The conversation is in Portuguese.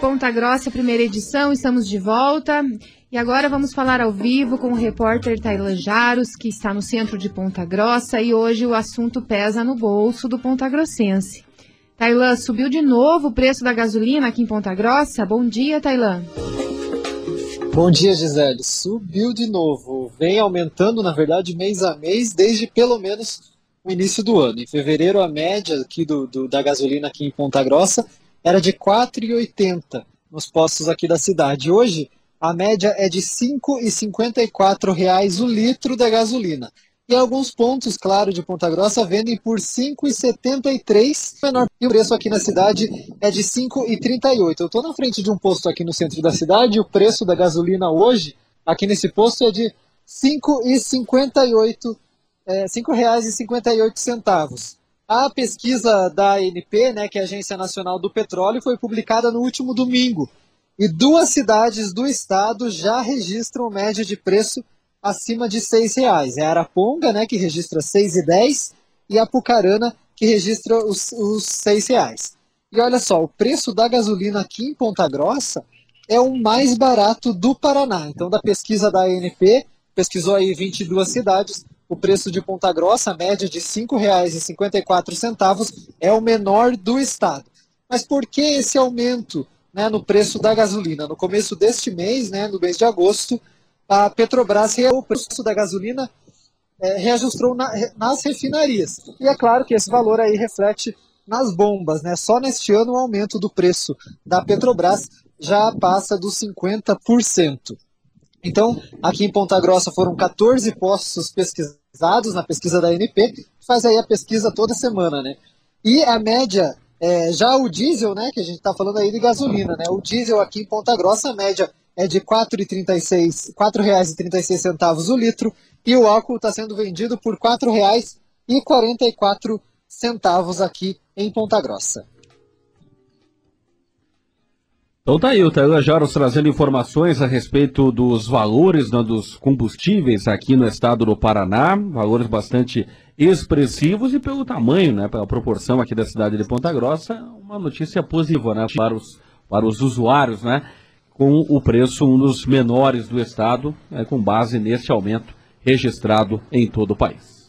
Ponta Grossa, primeira edição, estamos de volta. E agora vamos falar ao vivo com o repórter Tailan Jaros, que está no centro de Ponta Grossa, e hoje o assunto pesa no bolso do Ponta Grossense. Tailan, subiu de novo o preço da gasolina aqui em Ponta Grossa? Bom dia, Tailan. Bom dia, Gisele. Subiu de novo. Vem aumentando, na verdade, mês a mês, desde pelo menos o início do ano. Em fevereiro, a média aqui do, do da gasolina aqui em Ponta Grossa era de R$ 4,80 nos postos aqui da cidade. Hoje, a média é de R$ 5,54 o litro da gasolina. E alguns pontos, claro, de Ponta Grossa vendem por R$ 5,73. Menor e o preço aqui na cidade é de R$ 5,38. Eu estou na frente de um posto aqui no centro da cidade e o preço da gasolina hoje, aqui nesse posto, é de R$ 5,58. É, R$ 5,58. A pesquisa da ANP, né, que é a Agência Nacional do Petróleo, foi publicada no último domingo. E duas cidades do estado já registram média de preço acima de R$ reais. É a Araponga, né, que registra R$ 6,10 e a Pucarana, que registra os, os R$ reais. E olha só, o preço da gasolina aqui em Ponta Grossa é o mais barato do Paraná. Então, da pesquisa da ANP, pesquisou aí 22 cidades, o preço de Ponta Grossa, média de R$ 5,54, é o menor do estado. Mas por que esse aumento né, no preço da gasolina? No começo deste mês, né, no mês de agosto, a Petrobras o preço da gasolina é, reajustou na, nas refinarias. E é claro que esse valor aí reflete nas bombas. Né? Só neste ano o aumento do preço da Petrobras já passa dos 50%. Então, aqui em Ponta Grossa foram 14 postos pesquisados na pesquisa da ANP, faz aí a pesquisa toda semana, né? E a média, é, já o diesel, né, que a gente está falando aí de gasolina, né? O diesel aqui em Ponta Grossa, a média é de R$ 4,36 o litro, e o álcool está sendo vendido por R$ 4,44 aqui em Ponta Grossa. Então tá aí, o Taylor Jaros trazendo informações a respeito dos valores né, dos combustíveis aqui no estado do Paraná, valores bastante expressivos e pelo tamanho, né, pela proporção aqui da cidade de Ponta Grossa, uma notícia positiva, né, para os, para os usuários, né, com o preço um dos menores do estado, né, com base neste aumento registrado em todo o país.